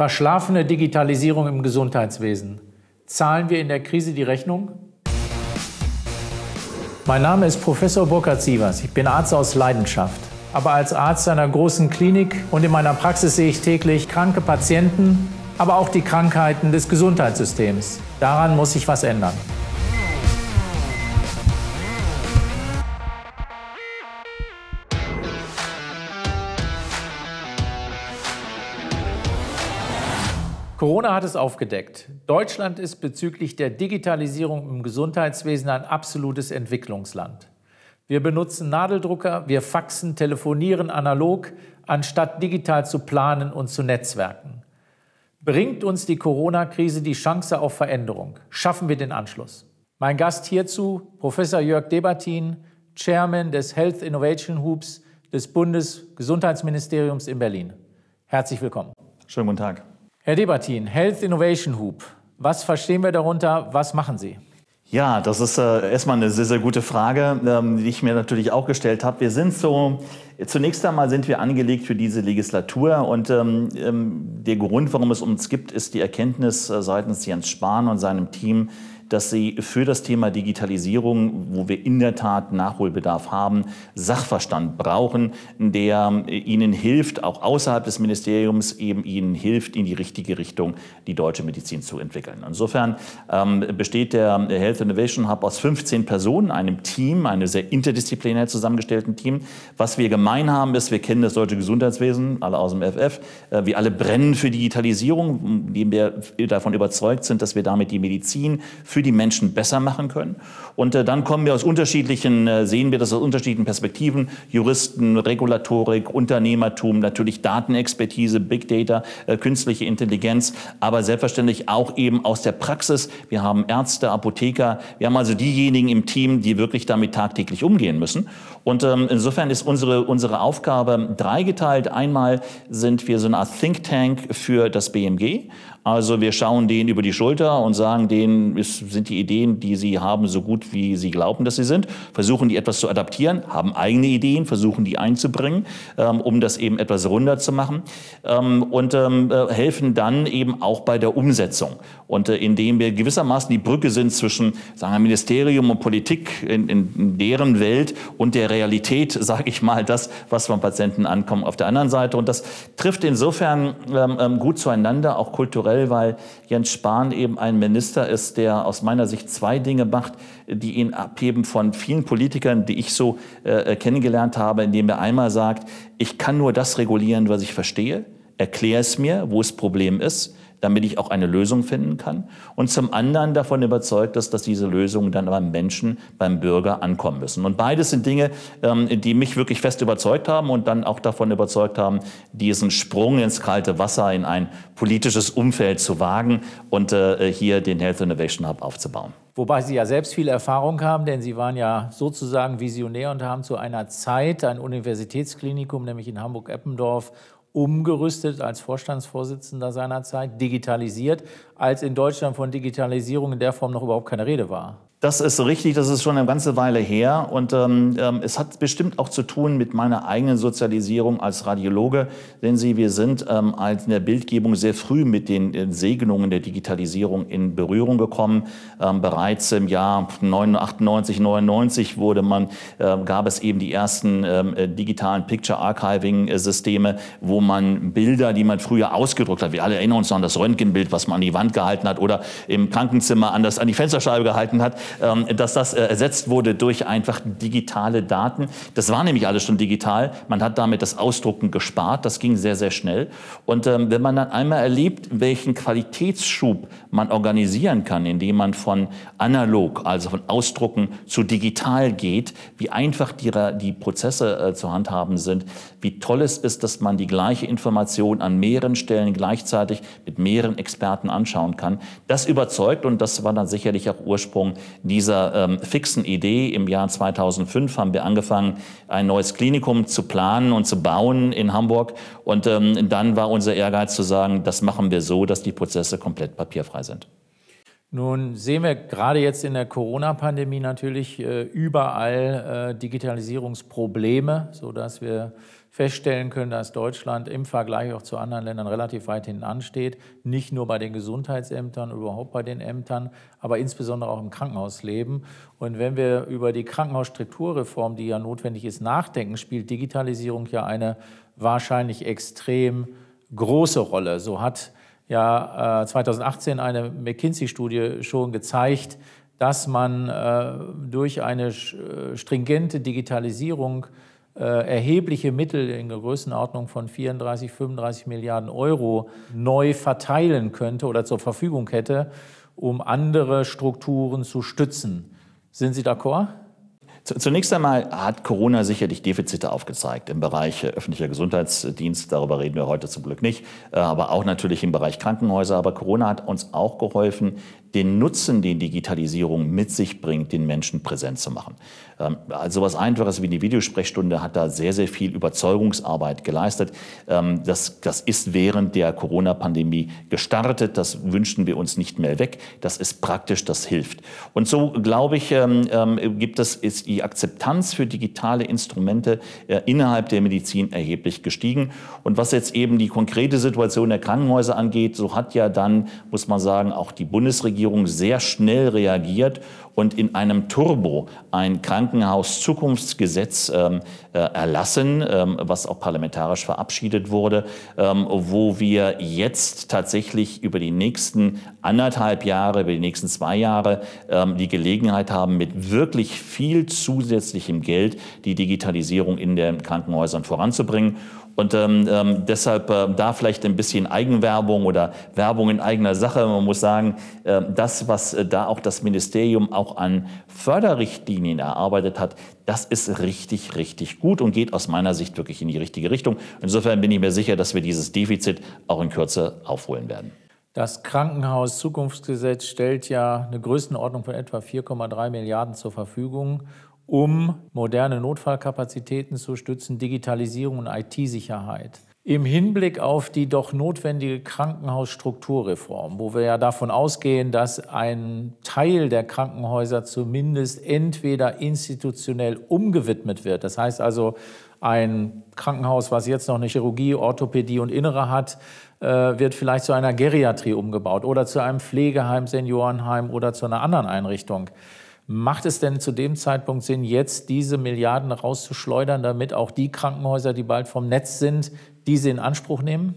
Verschlafene Digitalisierung im Gesundheitswesen. Zahlen wir in der Krise die Rechnung? Mein Name ist Professor Burkhard Sievers. Ich bin Arzt aus Leidenschaft. Aber als Arzt einer großen Klinik und in meiner Praxis sehe ich täglich kranke Patienten, aber auch die Krankheiten des Gesundheitssystems. Daran muss sich was ändern. Corona hat es aufgedeckt. Deutschland ist bezüglich der Digitalisierung im Gesundheitswesen ein absolutes Entwicklungsland. Wir benutzen Nadeldrucker, wir faxen, telefonieren analog, anstatt digital zu planen und zu netzwerken. Bringt uns die Corona-Krise die Chance auf Veränderung? Schaffen wir den Anschluss? Mein Gast hierzu, Professor Jörg Debatin, Chairman des Health Innovation Hubs des Bundesgesundheitsministeriums in Berlin. Herzlich willkommen. Schönen guten Tag. Herr Debatin, Health Innovation Hub. Was verstehen wir darunter? Was machen Sie? Ja, das ist äh, erstmal eine sehr, sehr gute Frage, ähm, die ich mir natürlich auch gestellt habe. Wir sind so, zunächst einmal sind wir angelegt für diese Legislatur und ähm, ähm der Grund, warum es uns gibt, ist die Erkenntnis äh, seitens Jens Spahn und seinem Team, dass sie für das Thema Digitalisierung, wo wir in der Tat Nachholbedarf haben, Sachverstand brauchen, der ihnen hilft, auch außerhalb des Ministeriums eben ihnen hilft, in die richtige Richtung die deutsche Medizin zu entwickeln. Insofern ähm, besteht der Health Innovation Hub aus 15 Personen, einem Team, einem sehr interdisziplinär zusammengestellten Team. Was wir gemein haben, ist, wir kennen das deutsche Gesundheitswesen, alle aus dem FF. Äh, wir alle brennen für Digitalisierung, indem wir davon überzeugt sind, dass wir damit die Medizin für für die Menschen besser machen können. Und äh, dann kommen wir aus unterschiedlichen, äh, sehen wir das aus unterschiedlichen Perspektiven, Juristen, Regulatorik, Unternehmertum, natürlich Datenexpertise, Big Data, äh, künstliche Intelligenz, aber selbstverständlich auch eben aus der Praxis. Wir haben Ärzte, Apotheker, wir haben also diejenigen im Team, die wirklich damit tagtäglich umgehen müssen. Und ähm, insofern ist unsere, unsere Aufgabe dreigeteilt. Einmal sind wir so eine Art Think Tank für das BMG. Also wir schauen denen über die Schulter und sagen denen, ist, sind die Ideen, die sie haben, so gut, wie sie glauben, dass sie sind, versuchen die etwas zu adaptieren, haben eigene Ideen, versuchen die einzubringen, ähm, um das eben etwas runder zu machen ähm, und ähm, äh, helfen dann eben auch bei der Umsetzung. Und äh, indem wir gewissermaßen die Brücke sind zwischen sagen wir, Ministerium und Politik in, in deren Welt und der Realität, sage ich mal, das, was vom Patienten ankommt auf der anderen Seite. Und das trifft insofern ähm, ähm gut zueinander, auch kulturell kulturell, weil Jens Spahn eben ein Minister ist, der aus meiner Sicht zwei Dinge macht, die ihn abheben von vielen Politikern, die ich so äh, kennengelernt habe, indem er einmal sagt, ich kann nur das regulieren, was ich verstehe, erkläre es mir, wo das Problem ist damit ich auch eine Lösung finden kann. Und zum anderen davon überzeugt ist, dass diese Lösungen dann beim Menschen, beim Bürger ankommen müssen. Und beides sind Dinge, ähm, die mich wirklich fest überzeugt haben und dann auch davon überzeugt haben, diesen Sprung ins kalte Wasser, in ein politisches Umfeld zu wagen und äh, hier den Health Innovation Hub aufzubauen. Wobei Sie ja selbst viel Erfahrung haben, denn Sie waren ja sozusagen Visionär und haben zu einer Zeit ein Universitätsklinikum, nämlich in Hamburg-Eppendorf, umgerüstet als Vorstandsvorsitzender seinerzeit, digitalisiert, als in Deutschland von Digitalisierung in der Form noch überhaupt keine Rede war. Das ist richtig, das ist schon eine ganze Weile her und ähm, ähm, es hat bestimmt auch zu tun mit meiner eigenen Sozialisierung als Radiologe. Denn Sie, wir sind ähm, als in der Bildgebung sehr früh mit den äh, Segnungen der Digitalisierung in Berührung gekommen. Ähm, bereits im Jahr 98, 99 wurde man, äh, gab es eben die ersten ähm, äh, digitalen Picture Archiving äh, Systeme, wo man Bilder, die man früher ausgedruckt hat, wir alle erinnern uns an das Röntgenbild, was man an die Wand gehalten hat oder im Krankenzimmer an, das, an die Fensterscheibe gehalten hat, dass das äh, ersetzt wurde durch einfach digitale Daten. Das war nämlich alles schon digital. Man hat damit das Ausdrucken gespart. Das ging sehr, sehr schnell. Und ähm, wenn man dann einmal erlebt, welchen Qualitätsschub man organisieren kann, indem man von analog, also von Ausdrucken zu digital geht, wie einfach die, die Prozesse äh, zu handhaben sind, wie toll es ist, dass man die gleiche Information an mehreren Stellen gleichzeitig mit mehreren Experten anschauen kann. Das überzeugt und das war dann sicherlich auch Ursprung dieser ähm, fixen Idee. Im Jahr 2005 haben wir angefangen, ein neues Klinikum zu planen und zu bauen in Hamburg. Und ähm, dann war unser Ehrgeiz zu sagen, das machen wir so, dass die Prozesse komplett papierfrei sind. Nun sehen wir gerade jetzt in der Corona-Pandemie natürlich äh, überall äh, Digitalisierungsprobleme, sodass wir feststellen können, dass Deutschland im Vergleich auch zu anderen Ländern relativ weit hinten ansteht. Nicht nur bei den Gesundheitsämtern, überhaupt bei den Ämtern, aber insbesondere auch im Krankenhausleben. Und wenn wir über die Krankenhausstrukturreform, die ja notwendig ist, nachdenken, spielt Digitalisierung ja eine wahrscheinlich extrem große Rolle. So hat ja 2018 äh, eine McKinsey-Studie schon gezeigt, dass man äh, durch eine äh, stringente Digitalisierung erhebliche Mittel in der Größenordnung von 34, 35 Milliarden Euro neu verteilen könnte oder zur Verfügung hätte, um andere Strukturen zu stützen. Sind Sie d'accord? Zunächst einmal hat Corona sicherlich Defizite aufgezeigt im Bereich öffentlicher Gesundheitsdienst. Darüber reden wir heute zum Glück nicht, aber auch natürlich im Bereich Krankenhäuser. Aber Corona hat uns auch geholfen, den Nutzen, den Digitalisierung mit sich bringt, den Menschen präsent zu machen. Ähm, also was Einfaches wie die Videosprechstunde hat da sehr, sehr viel Überzeugungsarbeit geleistet. Ähm, das, das ist während der Corona-Pandemie gestartet. Das wünschen wir uns nicht mehr weg. Das ist praktisch, das hilft. Und so, glaube ich, ähm, gibt es, die Akzeptanz für digitale Instrumente äh, innerhalb der Medizin erheblich gestiegen. Und was jetzt eben die konkrete Situation der Krankenhäuser angeht, so hat ja dann, muss man sagen, auch die Bundesregierung sehr schnell reagiert und in einem Turbo ein Krankenhauszukunftsgesetz ähm, äh, erlassen, ähm, was auch parlamentarisch verabschiedet wurde, ähm, wo wir jetzt tatsächlich über die nächsten anderthalb Jahre, über die nächsten zwei Jahre ähm, die Gelegenheit haben, mit wirklich viel zusätzlichem Geld die Digitalisierung in den Krankenhäusern voranzubringen. Und ähm, ähm, deshalb äh, da vielleicht ein bisschen Eigenwerbung oder Werbung in eigener Sache. Man muss sagen, äh, das, was äh, da auch das Ministerium auch an Förderrichtlinien erarbeitet hat, das ist richtig, richtig gut und geht aus meiner Sicht wirklich in die richtige Richtung. Insofern bin ich mir sicher, dass wir dieses Defizit auch in Kürze aufholen werden. Das Krankenhaus-Zukunftsgesetz stellt ja eine Größenordnung von etwa 4,3 Milliarden zur Verfügung um moderne Notfallkapazitäten zu stützen, Digitalisierung und IT-Sicherheit. Im Hinblick auf die doch notwendige Krankenhausstrukturreform, wo wir ja davon ausgehen, dass ein Teil der Krankenhäuser zumindest entweder institutionell umgewidmet wird, das heißt also ein Krankenhaus, was jetzt noch eine Chirurgie, Orthopädie und Innere hat, äh, wird vielleicht zu einer Geriatrie umgebaut oder zu einem Pflegeheim, Seniorenheim oder zu einer anderen Einrichtung. Macht es denn zu dem Zeitpunkt Sinn, jetzt diese Milliarden rauszuschleudern, damit auch die Krankenhäuser, die bald vom Netz sind, diese in Anspruch nehmen?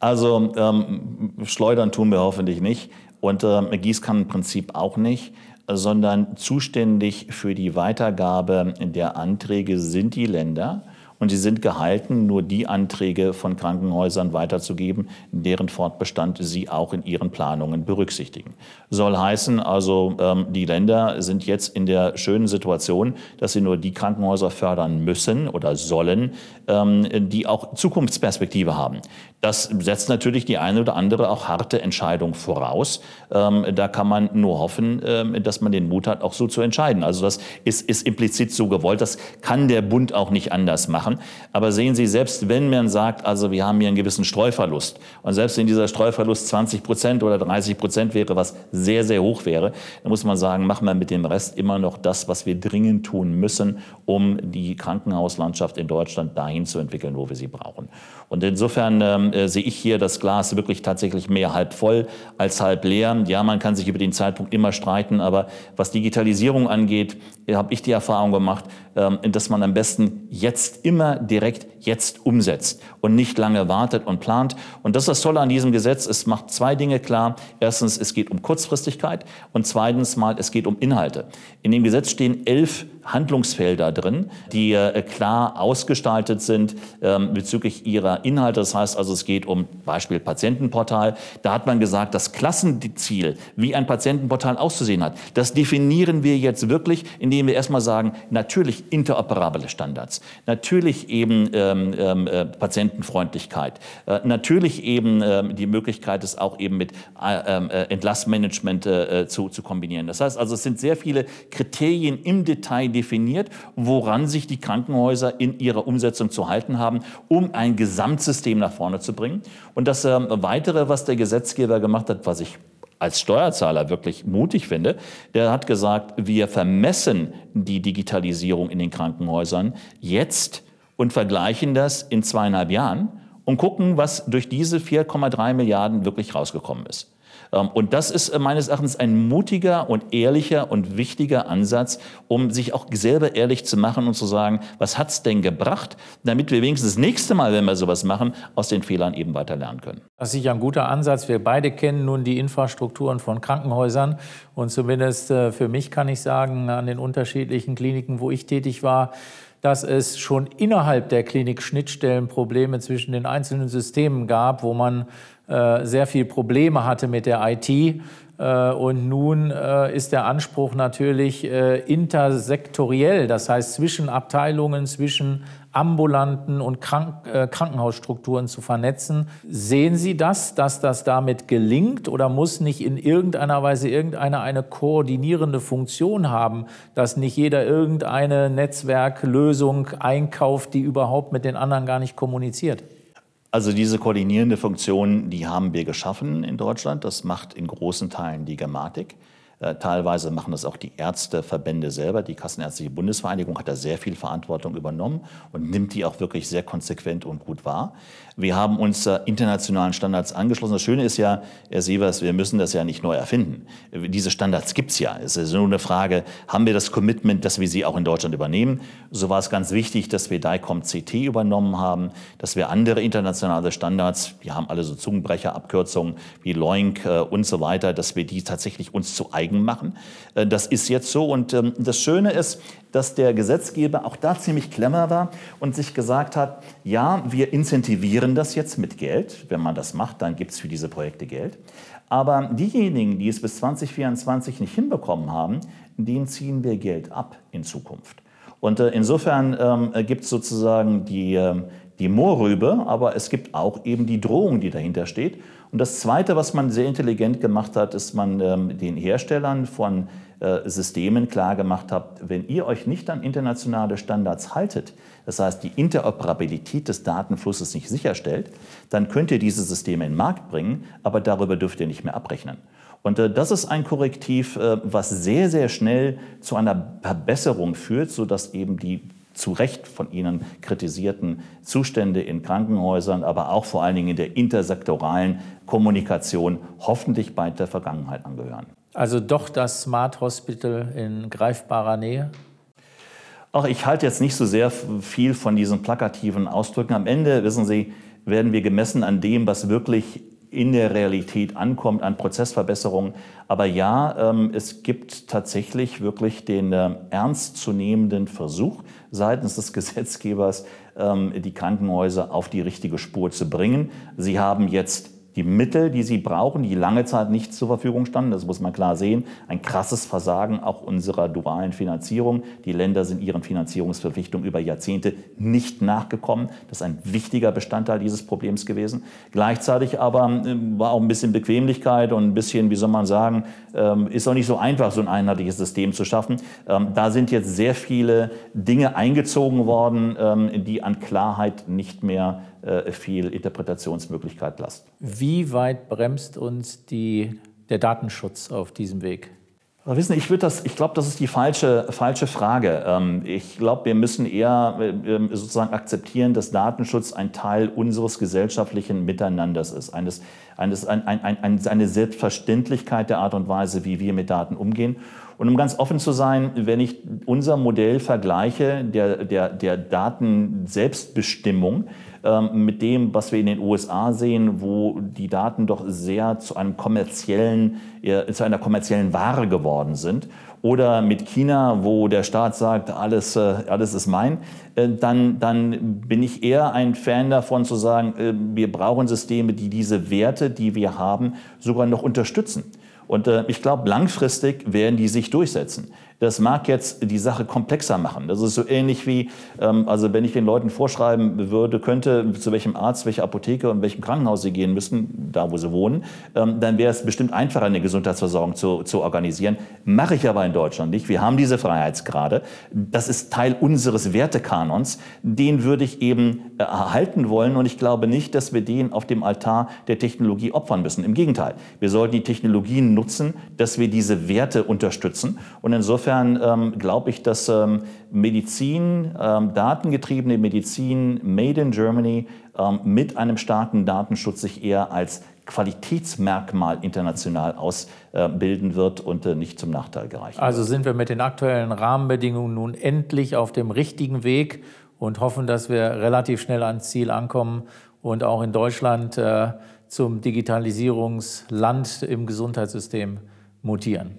Also ähm, schleudern tun wir hoffentlich nicht und äh, Gießkannenprinzip auch nicht sondern zuständig für die Weitergabe der Anträge sind die Länder und sie sind gehalten, nur die Anträge von Krankenhäusern weiterzugeben, deren Fortbestand sie auch in ihren Planungen berücksichtigen. Soll heißen, also ähm, die Länder sind jetzt in der schönen Situation, dass sie nur die Krankenhäuser fördern müssen oder sollen, ähm, die auch Zukunftsperspektive haben. Das setzt natürlich die eine oder andere auch harte Entscheidung voraus. Ähm, da kann man nur hoffen, ähm, dass man den Mut hat, auch so zu entscheiden. Also das ist, ist implizit so gewollt. Das kann der Bund auch nicht anders machen. Aber sehen Sie, selbst wenn man sagt, also wir haben hier einen gewissen Streuverlust und selbst wenn dieser Streuverlust 20 Prozent oder 30 Prozent wäre, was sehr, sehr hoch wäre, dann muss man sagen, machen wir mit dem Rest immer noch das, was wir dringend tun müssen, um die Krankenhauslandschaft in Deutschland dahin zu entwickeln, wo wir sie brauchen. Und insofern ähm, äh, sehe ich hier das Glas wirklich tatsächlich mehr halb voll als halb leer. Ja, man kann sich über den Zeitpunkt immer streiten, aber was Digitalisierung angeht, habe ich die Erfahrung gemacht, ähm, dass man am besten jetzt immer direkt jetzt umsetzt und nicht lange wartet und plant. Und das ist das Tolle an diesem Gesetz. Es macht zwei Dinge klar. Erstens, es geht um Kurzfristigkeit und zweitens mal, es geht um Inhalte. In dem Gesetz stehen elf Handlungsfelder drin, die äh, klar ausgestaltet sind ähm, bezüglich ihrer Inhalte. Das heißt also, es geht um Beispiel Patientenportal. Da hat man gesagt, das Klassenziel, wie ein Patientenportal auszusehen hat, das definieren wir jetzt wirklich, indem wir erstmal sagen, natürlich interoperable Standards, natürlich eben ähm, ähm, äh, Patientenfreundlichkeit, äh, natürlich eben ähm, die Möglichkeit, es auch eben mit äh, ähm, äh Entlassmanagement äh, zu, zu kombinieren. Das heißt also, es sind sehr viele Kriterien im Detail definiert, woran sich die Krankenhäuser in ihrer Umsetzung zu halten haben, um ein Gesamtsystem nach vorne zu bringen. Und das äh, Weitere, was der Gesetzgeber gemacht hat, was ich als Steuerzahler wirklich mutig finde, der hat gesagt, wir vermessen die Digitalisierung in den Krankenhäusern jetzt und vergleichen das in zweieinhalb Jahren und gucken, was durch diese 4,3 Milliarden wirklich rausgekommen ist. Ähm, und das ist äh, meines Erachtens ein mutiger und ehrlicher und wichtiger Ansatz, um sich auch selber ehrlich zu machen und zu sagen, was hat's denn gebracht, damit wir wenigstens das nächste Mal, wenn wir sowas machen, aus den Fehlern eben weiter lernen können. Das ist sicher ein guter Ansatz. Wir beide kennen nun die Infrastrukturen von Krankenhäusern und zumindest äh, für mich kann ich sagen, an den unterschiedlichen Kliniken, wo ich tätig war, dass es schon innerhalb der Klinik Schnittstellen Probleme zwischen den einzelnen Systemen gab, wo man äh, sehr viel Probleme hatte mit der IT. Äh, und nun äh, ist der Anspruch natürlich äh, intersektoriell, das heißt zwischen Abteilungen, zwischen ambulanten und Krank Krankenhausstrukturen zu vernetzen. Sehen Sie das, dass das damit gelingt oder muss nicht in irgendeiner Weise irgendeiner eine koordinierende Funktion haben, dass nicht jeder irgendeine Netzwerklösung einkauft, die überhaupt mit den anderen gar nicht kommuniziert? Also diese koordinierende Funktion, die haben wir geschaffen in Deutschland. Das macht in großen Teilen die Gematik. Äh, teilweise machen das auch die Ärzteverbände selber. Die Kassenärztliche Bundesvereinigung hat da sehr viel Verantwortung übernommen und nimmt die auch wirklich sehr konsequent und gut wahr. Wir haben uns internationalen Standards angeschlossen. Das Schöne ist ja, Herr Sievers, wir müssen das ja nicht neu erfinden. Diese Standards gibt's ja. Es ist nur eine Frage, haben wir das Commitment, dass wir sie auch in Deutschland übernehmen? So war es ganz wichtig, dass wir DICOM CT übernommen haben, dass wir andere internationale Standards, die haben alle so Zungenbrecherabkürzungen wie LOINC äh, und so weiter, dass wir die tatsächlich uns zu eigen machen. Äh, das ist jetzt so. Und ähm, das Schöne ist, dass der Gesetzgeber auch da ziemlich clever war und sich gesagt hat, ja, wir incentivieren das jetzt mit Geld. Wenn man das macht, dann gibt es für diese Projekte Geld. Aber diejenigen, die es bis 2024 nicht hinbekommen haben, denen ziehen wir Geld ab in Zukunft. Und äh, insofern ähm, gibt es sozusagen die, äh, die Moorrübe, aber es gibt auch eben die Drohung, die dahinter steht. Und das Zweite, was man sehr intelligent gemacht hat, ist man ähm, den Herstellern von äh, Systemen klargemacht hat, wenn ihr euch nicht an internationale Standards haltet, das heißt die Interoperabilität des Datenflusses nicht sicherstellt, dann könnt ihr diese Systeme in den Markt bringen, aber darüber dürft ihr nicht mehr abrechnen. Und äh, das ist ein Korrektiv, äh, was sehr, sehr schnell zu einer Verbesserung führt, sodass eben die zu Recht von Ihnen kritisierten Zustände in Krankenhäusern, aber auch vor allen Dingen in der intersektoralen Kommunikation hoffentlich bald der Vergangenheit angehören. Also doch das Smart Hospital in greifbarer Nähe? Ach, ich halte jetzt nicht so sehr viel von diesen plakativen Ausdrücken. Am Ende, wissen Sie, werden wir gemessen an dem, was wirklich in der Realität ankommt, an Prozessverbesserungen. Aber ja, ähm, es gibt tatsächlich wirklich den äh, ernstzunehmenden Versuch seitens des Gesetzgebers, ähm, die Krankenhäuser auf die richtige Spur zu bringen. Sie haben jetzt die Mittel, die sie brauchen, die lange Zeit nicht zur Verfügung standen. Das muss man klar sehen. Ein krasses Versagen auch unserer dualen Finanzierung. Die Länder sind ihren Finanzierungsverpflichtungen über Jahrzehnte nicht nachgekommen. Das ist ein wichtiger Bestandteil dieses Problems gewesen. Gleichzeitig aber ähm, war auch ein bisschen Bequemlichkeit und ein bisschen, wie soll man sagen, ähm, ist auch nicht so einfach, so ein einheitliches System zu schaffen. Ähm, da sind jetzt sehr viele Dinge eingezogen worden, die an Klarheit nicht mehr viel Interpretationsmöglichkeit lassen. Wie weit bremst uns die, der Datenschutz auf diesem Weg? Aber wissen, ich, ich glaube, das ist die falsche, falsche Frage. Ähm, ich glaube, wir müssen eher äh, sozusagen akzeptieren, dass Datenschutz ein Teil unseres gesellschaftlichen Miteinanders ist. Eines, eines, ein, ein, ein, eine Selbstverständlichkeit der Art und Weise, wie wir mit Daten umgehen. Und um ganz offen zu sein, wenn ich unser Modell vergleiche, der, der, der Datenselbstbestimmung, mit dem, was wir in den USA sehen, wo die Daten doch sehr zu einem kommerziellen, zu einer kommerziellen Ware geworden sind. Oder mit China, wo der Staat sagt, alles, äh, alles ist mein, äh, dann, dann bin ich eher ein Fan davon zu sagen, äh, wir brauchen Systeme, die diese Werte, die wir haben, sogar noch unterstützen. Und ich glaube, langfristig werden die sich durchsetzen. Das mag jetzt die Sache komplexer machen. Das ist so ähnlich wie, ähm, also wenn ich den Leuten vorschreiben würde, könnte, zu welchem Arzt, welcher Apotheke und welchem Krankenhaus sie gehen müssen, da wo sie wohnen, ähm, dann wäre es bestimmt einfacher, eine Gesundheitsversorgung zu, zu organisieren. Mache ich aber in Deutschland nicht. Wir haben diese Freiheitsgrade. Das ist Teil unseres Wertekanons. Den würde ich eben äh, erhalten wollen und ich glaube nicht, dass wir den auf dem Altar der Technologie opfern müssen. Im Gegenteil, wir sollten die Technologien nutzen, dass wir diese Werte unterstützen und insofern insofern ähm, glaube ich, dass ähm, Medizin, ähm, datengetriebene Medizin made in Germany ähm, mit einem starken Datenschutz sich eher als Qualitätsmerkmal international ausbilden wird und äh, nicht zum Nachteil gereicht. Also sind wir mit den aktuellen Rahmenbedingungen nun endlich auf dem richtigen Weg und hoffen, dass wir relativ schnell ans Ziel ankommen und auch in Deutschland äh, zum Digitalisierungsland im Gesundheitssystem mutieren.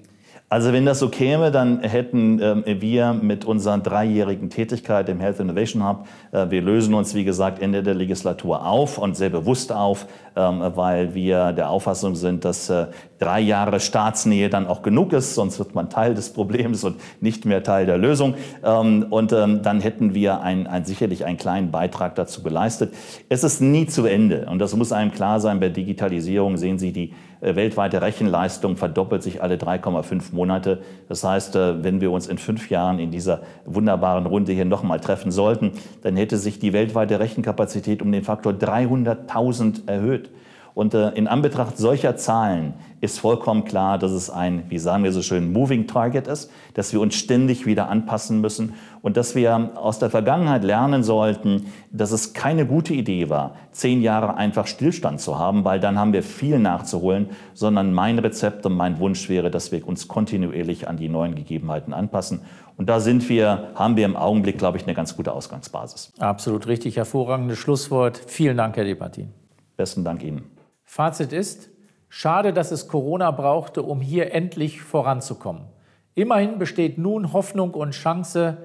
Also wenn das so käme, dann hätten äh, wir mit unserer dreijährigen Tätigkeit im Health Innovation Hub, äh, wir lösen uns, wie gesagt, Ende der Legislatur auf und sehr bewusst auf, ähm, weil wir der Auffassung sind, dass äh, drei Jahre Staatsnähe dann auch genug ist, sonst wird man Teil des Problems und nicht mehr Teil der Lösung. Ähm, und ähm, dann hätten wir ein, ein, sicherlich einen kleinen Beitrag dazu geleistet. Es ist nie zu Ende und das muss einem klar sein. Bei Digitalisierung sehen Sie die weltweite Rechenleistung verdoppelt sich alle 3,5 Monate. Das heißt, äh, wenn wir uns in fünf Jahren in dieser wunderbaren Runde hier nochmal treffen sollten, dann hätte sich die weltweite Rechenkapazität um den Faktor 300.000 erhöht. Und äh, in Anbetracht solcher Zahlen ist vollkommen klar, dass es ein, wie sagen wir so schön, Moving Target ist, dass wir uns ständig wieder anpassen müssen und dass wir aus der Vergangenheit lernen sollten, dass es keine gute Idee war, zehn Jahre einfach Stillstand zu haben, weil dann haben wir viel nachzuholen, sondern mein Rezept und mein Wunsch wäre, dass wir uns kontinuierlich an die neuen Gegebenheiten anpassen. Und da sind wir, haben wir im Augenblick, glaube ich, eine ganz gute Ausgangsbasis. Absolut richtig, hervorragendes Schlusswort. Vielen Dank, Herr Depatin. Besten Dank Ihnen. Fazit ist, schade, dass es Corona brauchte, um hier endlich voranzukommen. Immerhin besteht nun Hoffnung und Chance,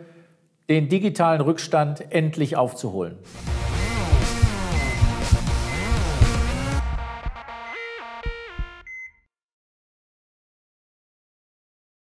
den digitalen Rückstand endlich aufzuholen.